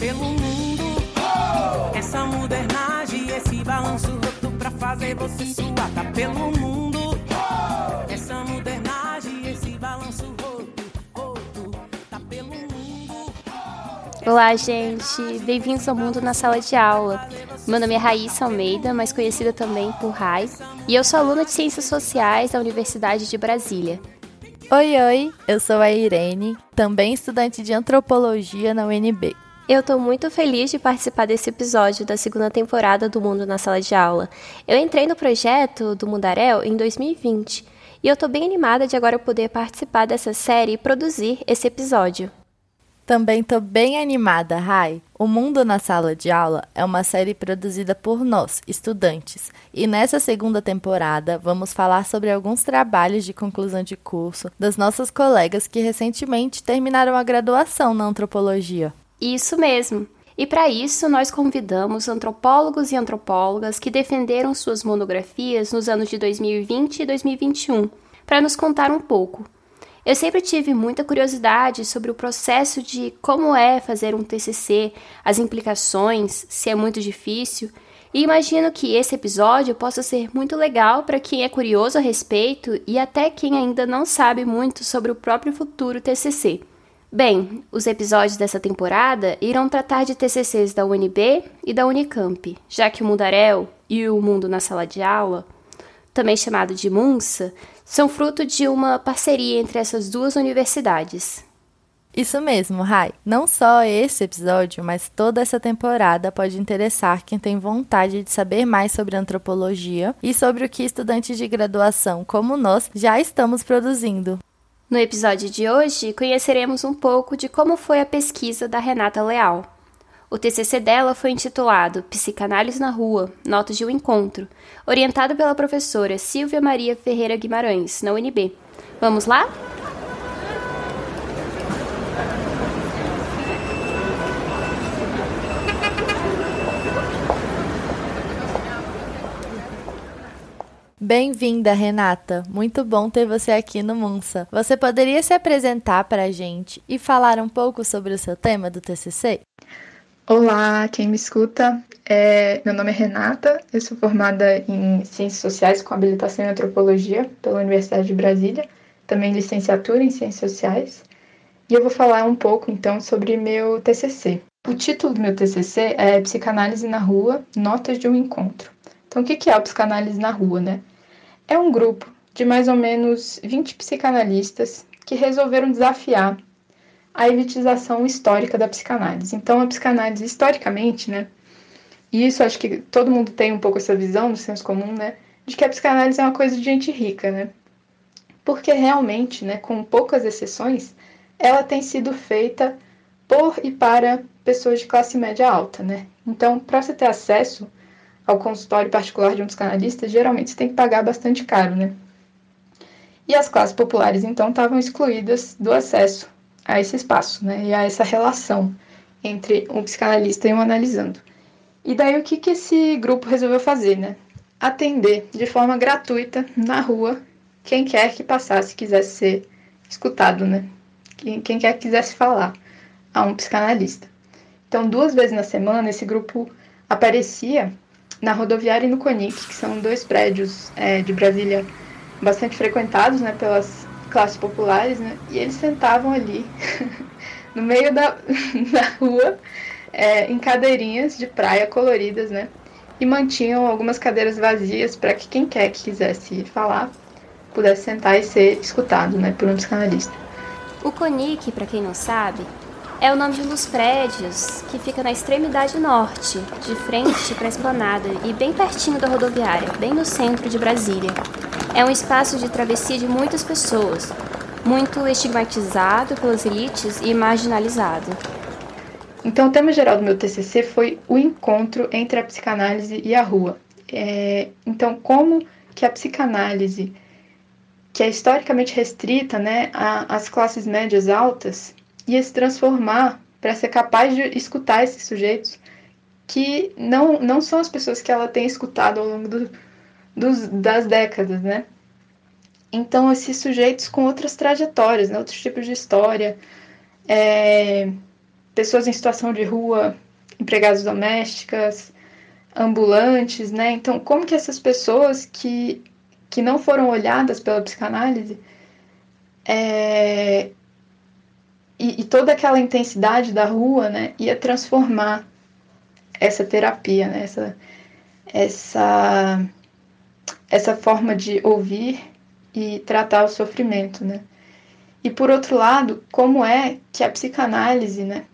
pelo mundo. Essa modernagem, esse balanço roto pra fazer você suar, tá pelo mundo. Essa modernagem, esse balanço roto, roto, tá pelo mundo. Olá, gente! Bem-vindos ao Mundo na Sala de Aula. Meu nome é Raíssa Almeida, mais conhecida também por Rai, e eu sou aluna de Ciências Sociais da Universidade de Brasília. Oi, oi, eu sou a Irene, também estudante de Antropologia na UNB. Eu estou muito feliz de participar desse episódio da segunda temporada do Mundo na Sala de Aula. Eu entrei no projeto do Mundarel em 2020 e eu estou bem animada de agora poder participar dessa série e produzir esse episódio. Também tô bem animada, Rai. O Mundo na Sala de Aula é uma série produzida por nós, estudantes, e nessa segunda temporada vamos falar sobre alguns trabalhos de conclusão de curso das nossas colegas que recentemente terminaram a graduação na antropologia. Isso mesmo! E para isso, nós convidamos antropólogos e antropólogas que defenderam suas monografias nos anos de 2020 e 2021 para nos contar um pouco eu sempre tive muita curiosidade sobre o processo de como é fazer um TCC, as implicações, se é muito difícil, e imagino que esse episódio possa ser muito legal para quem é curioso a respeito e até quem ainda não sabe muito sobre o próprio futuro TCC. Bem, os episódios dessa temporada irão tratar de TCCs da UNB e da Unicamp, já que o Mundarel e o Mundo na Sala de Aula, também chamado de MUNSA, são fruto de uma parceria entre essas duas universidades. Isso mesmo, Rai. Não só esse episódio, mas toda essa temporada pode interessar quem tem vontade de saber mais sobre antropologia e sobre o que estudantes de graduação como nós já estamos produzindo. No episódio de hoje, conheceremos um pouco de como foi a pesquisa da Renata Leal. O TCC dela foi intitulado Psicanálise na Rua, Notas de um Encontro, orientado pela professora Silvia Maria Ferreira Guimarães, na UNB. Vamos lá? Bem-vinda, Renata. Muito bom ter você aqui no Munsa. Você poderia se apresentar para a gente e falar um pouco sobre o seu tema do TCC? Olá, quem me escuta. É, meu nome é Renata, eu sou formada em Ciências Sociais com habilitação em Antropologia pela Universidade de Brasília, também licenciatura em Ciências Sociais. E eu vou falar um pouco então sobre meu TCC. O título do meu TCC é Psicanálise na Rua, Notas de um Encontro. Então, o que é a psicanálise na rua, né? É um grupo de mais ou menos 20 psicanalistas que resolveram desafiar a elitização histórica da psicanálise. Então, a psicanálise, historicamente, né, e isso acho que todo mundo tem um pouco essa visão no senso comum, né, de que a psicanálise é uma coisa de gente rica, né, porque realmente, né, com poucas exceções, ela tem sido feita por e para pessoas de classe média alta, né. Então, para você ter acesso ao consultório particular de um psicanalista, geralmente você tem que pagar bastante caro, né. E as classes populares, então, estavam excluídas do acesso a esse espaço, né? E a essa relação entre um psicanalista e um analisando. E daí o que, que esse grupo resolveu fazer, né? Atender de forma gratuita na rua quem quer que passasse quisesse ser escutado, né? Quem, quem quer que quisesse falar a um psicanalista. Então, duas vezes na semana, esse grupo aparecia na rodoviária e no CONIC, que são dois prédios é, de Brasília bastante frequentados né, pelas classes populares, né? E eles sentavam ali, no meio da, da rua, é, em cadeirinhas de praia coloridas, né? E mantinham algumas cadeiras vazias para que quem quer que quisesse falar pudesse sentar e ser escutado, né, por um psicanalista. O CONIC, para quem não sabe, é o nome de um dos prédios que fica na extremidade norte, de frente para a esplanada e bem pertinho da rodoviária, bem no centro de Brasília. É um espaço de travessia de muitas pessoas, muito estigmatizado pelas elites e marginalizado. Então, o tema geral do meu TCC foi o encontro entre a psicanálise e a rua. É, então, como que a psicanálise, que é historicamente restrita né, às classes médias altas, ia se transformar para ser capaz de escutar esses sujeitos que não, não são as pessoas que ela tem escutado ao longo do, dos, das décadas, né? Então, esses sujeitos com outras trajetórias, né? outros tipos de história, é, pessoas em situação de rua, empregadas domésticas, ambulantes, né? Então, como que essas pessoas que, que não foram olhadas pela psicanálise é, e, e, toda aquela intensidade da rua, né, ia transformar essa terapia, né, essa, essa, essa forma de ouvir e tratar o sofrimento, né. E por outro lado, como é que a psicanálise, né,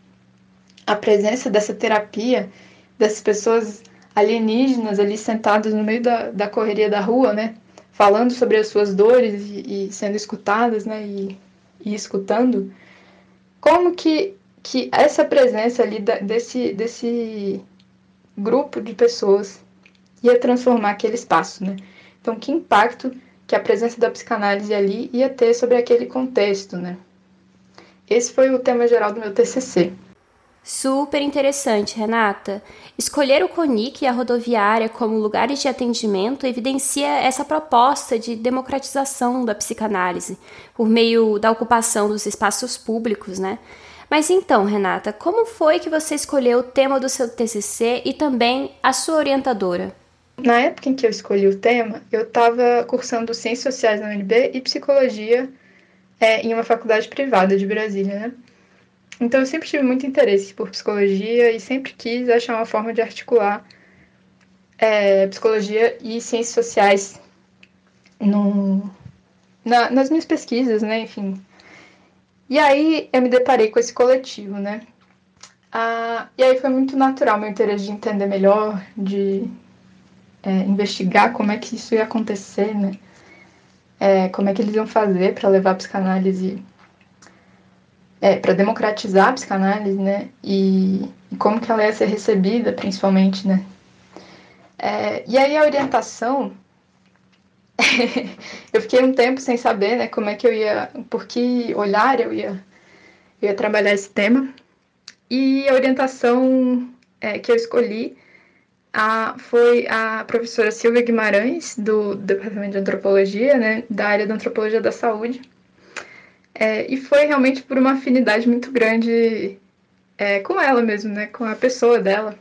a presença dessa terapia, dessas pessoas alienígenas ali sentadas no meio da, da correria da rua, né, falando sobre as suas dores e, e sendo escutadas, né, e, e escutando, como que, que essa presença ali da, desse, desse grupo de pessoas ia transformar aquele espaço, né? Então, que impacto que a presença da psicanálise ali ia ter sobre aquele contexto, né? Esse foi o tema geral do meu TCC. Super interessante, Renata. Escolher o CONIC e a rodoviária como lugares de atendimento evidencia essa proposta de democratização da psicanálise por meio da ocupação dos espaços públicos, né? Mas então, Renata, como foi que você escolheu o tema do seu TCC e também a sua orientadora? Na época em que eu escolhi o tema, eu estava cursando Ciências Sociais na UNB e Psicologia é, em uma faculdade privada de Brasília, né? Então eu sempre tive muito interesse por psicologia e sempre quis achar uma forma de articular é, psicologia e ciências sociais no, na, nas minhas pesquisas, né? Enfim. E aí eu me deparei com esse coletivo, né? Ah, e aí foi muito natural meu interesse de entender melhor, de é, investigar como é que isso ia acontecer, né? É, como é que eles iam fazer para levar a psicanálise é, para democratizar a psicanálise, né? E, e, como que ela ia ser recebida, principalmente, né? É, e aí a orientação, eu fiquei um tempo sem saber, né? Como é que eu ia, por que olhar eu ia, eu ia trabalhar esse tema. E a orientação é, que eu escolhi a, foi a professora Silvia Guimarães, do Departamento de Antropologia, né? Da área da Antropologia da Saúde é, e foi realmente por uma afinidade muito grande é, com ela mesmo, né? Com a pessoa dela.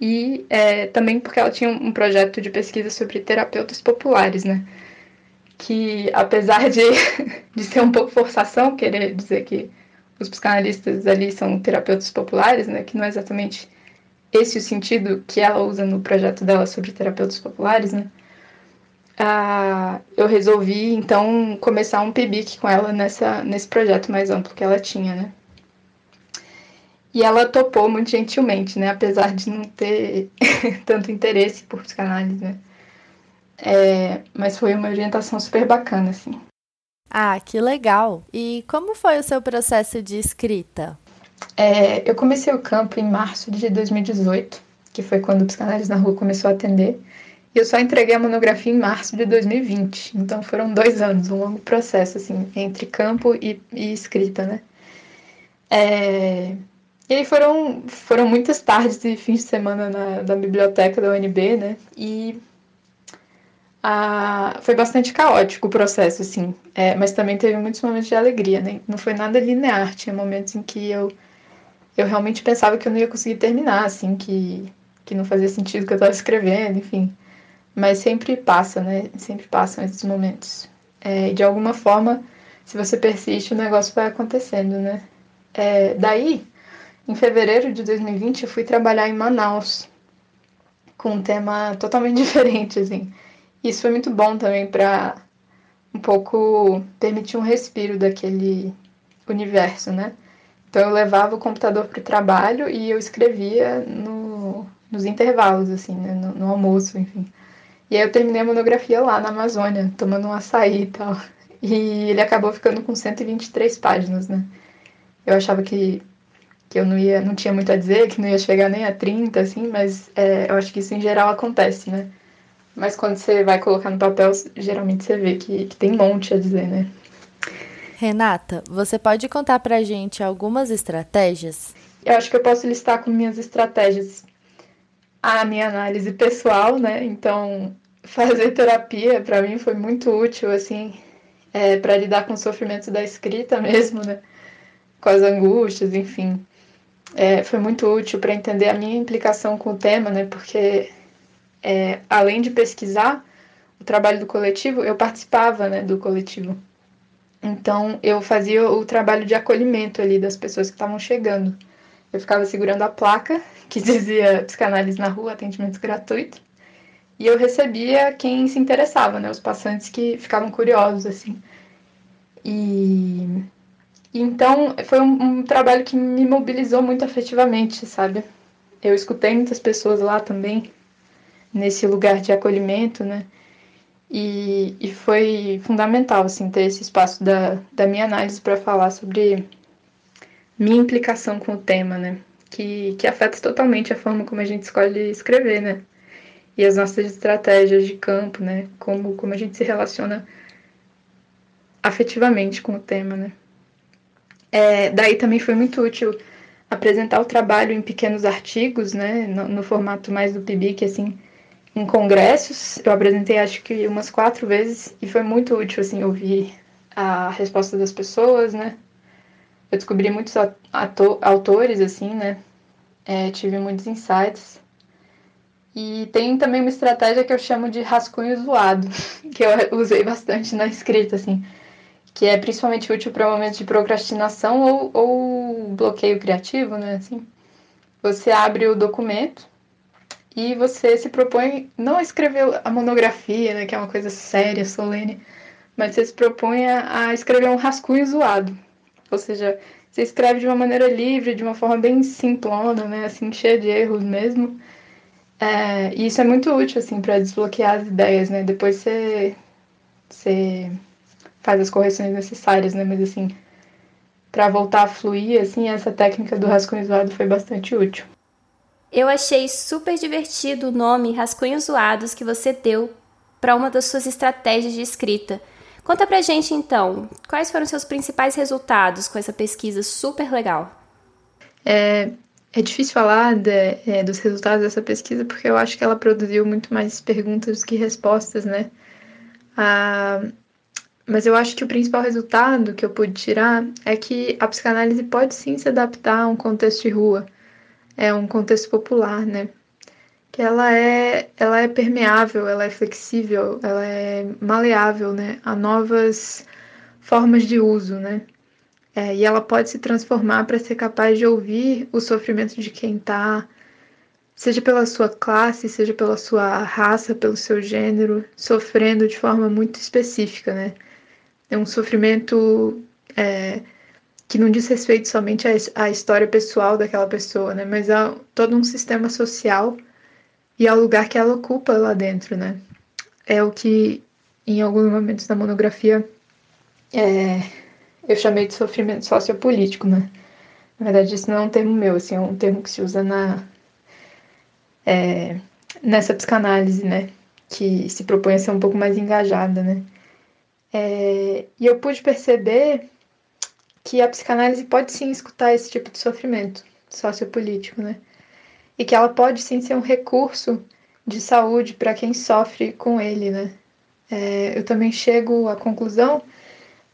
E é, também porque ela tinha um projeto de pesquisa sobre terapeutas populares, né? Que apesar de, de ser um pouco forçação querer dizer que os psicanalistas ali são terapeutas populares, né? Que não é exatamente esse o sentido que ela usa no projeto dela sobre terapeutas populares, né? Ah, eu resolvi então começar um PIBIC com ela nessa, nesse projeto mais amplo que ela tinha, né? E ela topou muito gentilmente, né? Apesar de não ter tanto interesse por psicanálise, né? É, mas foi uma orientação super bacana, assim. Ah, que legal! E como foi o seu processo de escrita? É, eu comecei o campo em março de 2018, que foi quando o Psicanálise na Rua começou a atender. E eu só entreguei a monografia em março de 2020. Então foram dois anos, um longo processo, assim, entre campo e, e escrita, né? É... E aí foram, foram muitas tardes e fins de semana na, na biblioteca da UNB, né? E a... foi bastante caótico o processo, assim. É, mas também teve muitos momentos de alegria, né? Não foi nada linear. Tinha momentos em que eu, eu realmente pensava que eu não ia conseguir terminar, assim, que, que não fazia sentido o que eu estava escrevendo, enfim. Mas sempre passa, né? Sempre passam esses momentos. É, de alguma forma, se você persiste, o negócio vai acontecendo, né? É, daí, em fevereiro de 2020, eu fui trabalhar em Manaus com um tema totalmente diferente, assim. Isso foi muito bom também para um pouco permitir um respiro daquele universo, né? Então eu levava o computador para o trabalho e eu escrevia no, nos intervalos, assim, né? no, no almoço, enfim. E aí eu terminei a monografia lá na Amazônia, tomando um açaí e tal. E ele acabou ficando com 123 páginas, né? Eu achava que, que eu não ia, não tinha muito a dizer, que não ia chegar nem a 30, assim, mas é, eu acho que isso em geral acontece, né? Mas quando você vai colocar no papel, geralmente você vê que, que tem um monte a dizer, né? Renata, você pode contar pra gente algumas estratégias? Eu acho que eu posso listar como minhas estratégias a minha análise pessoal, né? Então, fazer terapia para mim foi muito útil, assim, é, para lidar com o sofrimento da escrita mesmo, né? Com as angústias, enfim. é, foi muito útil para entender a minha implicação com o tema, né? Porque é, além de pesquisar o trabalho do coletivo, eu participava né, do coletivo. Então eu fazia o trabalho de acolhimento ali das pessoas que estavam chegando. Eu ficava segurando a placa que dizia psicanálise na rua, atendimento gratuito. E eu recebia quem se interessava, né? Os passantes que ficavam curiosos, assim. E então foi um, um, trabalho que me mobilizou muito afetivamente, sabe? Eu escutei muitas pessoas lá também, nesse lugar de acolhimento, né? E, e foi fundamental, assim, ter esse espaço da, da minha análise para falar sobre minha implicação com o tema, né? Que, que afeta totalmente a forma como a gente escolhe escrever, né? E as nossas estratégias de campo, né? Como, como a gente se relaciona afetivamente com o tema, né? É, daí também foi muito útil apresentar o trabalho em pequenos artigos, né? No, no formato mais do PIBIC, assim, em congressos. Eu apresentei acho que umas quatro vezes e foi muito útil, assim, ouvir a resposta das pessoas, né? Eu descobri muitos autores, assim, né? É, tive muitos insights. E tem também uma estratégia que eu chamo de rascunho zoado, que eu usei bastante na escrita, assim, que é principalmente útil para momentos de procrastinação ou, ou bloqueio criativo, né? Assim, você abre o documento e você se propõe não a escrever a monografia, né, que é uma coisa séria, solene, mas você se propõe a, a escrever um rascunho zoado. Ou seja, você escreve de uma maneira livre, de uma forma bem simplona, né, assim, cheia de erros mesmo. É, e isso é muito útil, assim, para desbloquear as ideias, né? Depois você, você faz as correções necessárias, né? Mas, assim, para voltar a fluir, assim, essa técnica do rascunho zoado foi bastante útil. Eu achei super divertido o nome Rascunhos Zoados que você deu para uma das suas estratégias de escrita. Conta pra gente então, quais foram seus principais resultados com essa pesquisa super legal? É, é difícil falar de, é, dos resultados dessa pesquisa porque eu acho que ela produziu muito mais perguntas do que respostas, né? Ah, mas eu acho que o principal resultado que eu pude tirar é que a psicanálise pode sim se adaptar a um contexto de rua é um contexto popular, né? Que ela é, ela é permeável, ela é flexível, ela é maleável, né? A novas formas de uso, né? É, e ela pode se transformar para ser capaz de ouvir o sofrimento de quem está, seja pela sua classe, seja pela sua raça, pelo seu gênero, sofrendo de forma muito específica, né? É um sofrimento é, que não diz respeito somente à, à história pessoal daquela pessoa, né? Mas a todo um sistema social e ao lugar que ela ocupa lá dentro, né? É o que, em alguns momentos da monografia, é, eu chamei de sofrimento sociopolítico, né? Na verdade, isso não é um termo meu, assim, é um termo que se usa na, é, nessa psicanálise, né? Que se propõe a ser um pouco mais engajada, né? É, e eu pude perceber que a psicanálise pode sim escutar esse tipo de sofrimento sociopolítico, né? E que ela pode sim ser um recurso de saúde para quem sofre com ele, né? É, eu também chego à conclusão,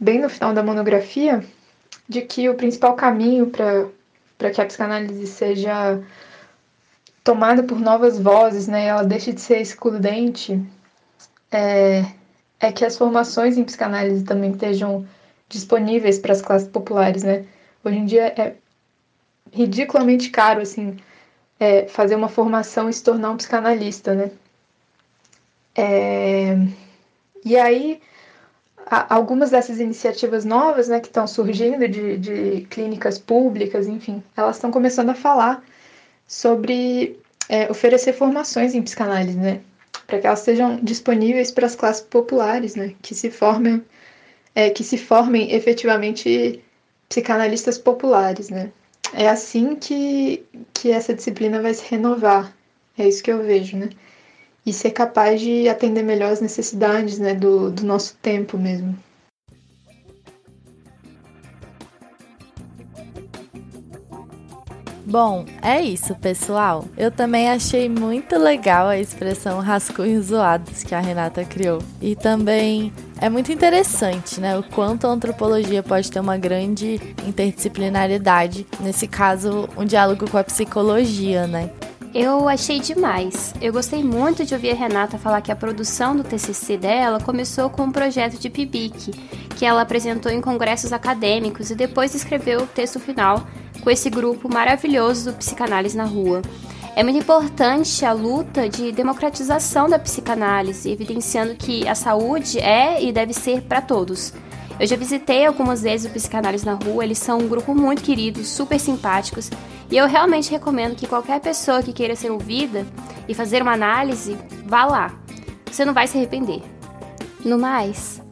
bem no final da monografia, de que o principal caminho para que a psicanálise seja tomada por novas vozes, né? Ela deixe de ser excludente, é, é que as formações em psicanálise também estejam disponíveis para as classes populares, né? Hoje em dia é ridiculamente caro, assim, é, fazer uma formação e se tornar um psicanalista, né? É... E aí, algumas dessas iniciativas novas, né, que estão surgindo de, de clínicas públicas, enfim, elas estão começando a falar sobre é, oferecer formações em psicanálise, né? Para que elas sejam disponíveis para as classes populares, né? Que se formem é, que se formem efetivamente psicanalistas populares, né? É assim que, que essa disciplina vai se renovar. É isso que eu vejo, né? E ser capaz de atender melhor as necessidades né, do, do nosso tempo mesmo. Bom, é isso, pessoal. Eu também achei muito legal a expressão rascunhos zoados que a Renata criou. E também É muito interessante, né? O quanto a antropologia pode ter uma grande interdisciplinaridade, nesse caso, um diálogo com a psicologia, né? Eu achei demais. Eu gostei muito de ouvir a Renata falar que a produção do TCC dela começou com um projeto de PIBIC, que ela apresentou em congressos acadêmicos e depois escreveu o texto final com esse grupo maravilhoso do Psicanálise na Rua. É muito importante a luta de democratização da psicanálise, evidenciando que a saúde é e deve ser para todos. Eu já visitei algumas vezes o Psicanálise na Rua, eles são um grupo muito querido, super simpáticos, e eu realmente recomendo que qualquer pessoa que queira ser ouvida e fazer uma análise, vá lá. Você não vai se arrepender. No mais,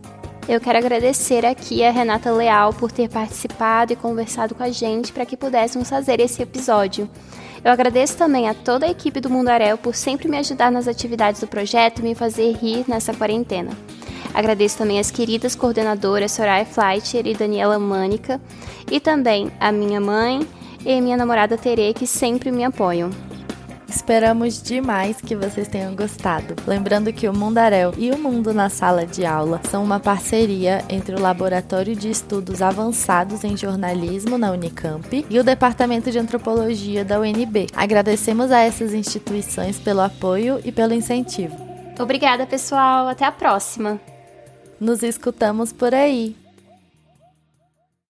eu quero agradecer aqui a Renata Leal por ter participado e conversado com a gente para que pudéssemos fazer esse episódio. Eu agradeço também a toda a equipe do Mundaréu por sempre me ajudar nas atividades do projeto e me fazer rir nessa quarentena. Agradeço também as queridas coordenadoras Soraya Fleischer e Daniela Mânica, e também a minha mãe e minha namorada Tere, que sempre me apoiam. Esperamos demais que vocês tenham gostado. Lembrando que o Mundaréu e o Mundo na Sala de Aula são uma parceria entre o Laboratório de Estudos Avançados em Jornalismo na Unicamp e o Departamento de Antropologia da UNB. Agradecemos a essas instituições pelo apoio e pelo incentivo. Obrigada, pessoal. Até a próxima. Nos escutamos por aí.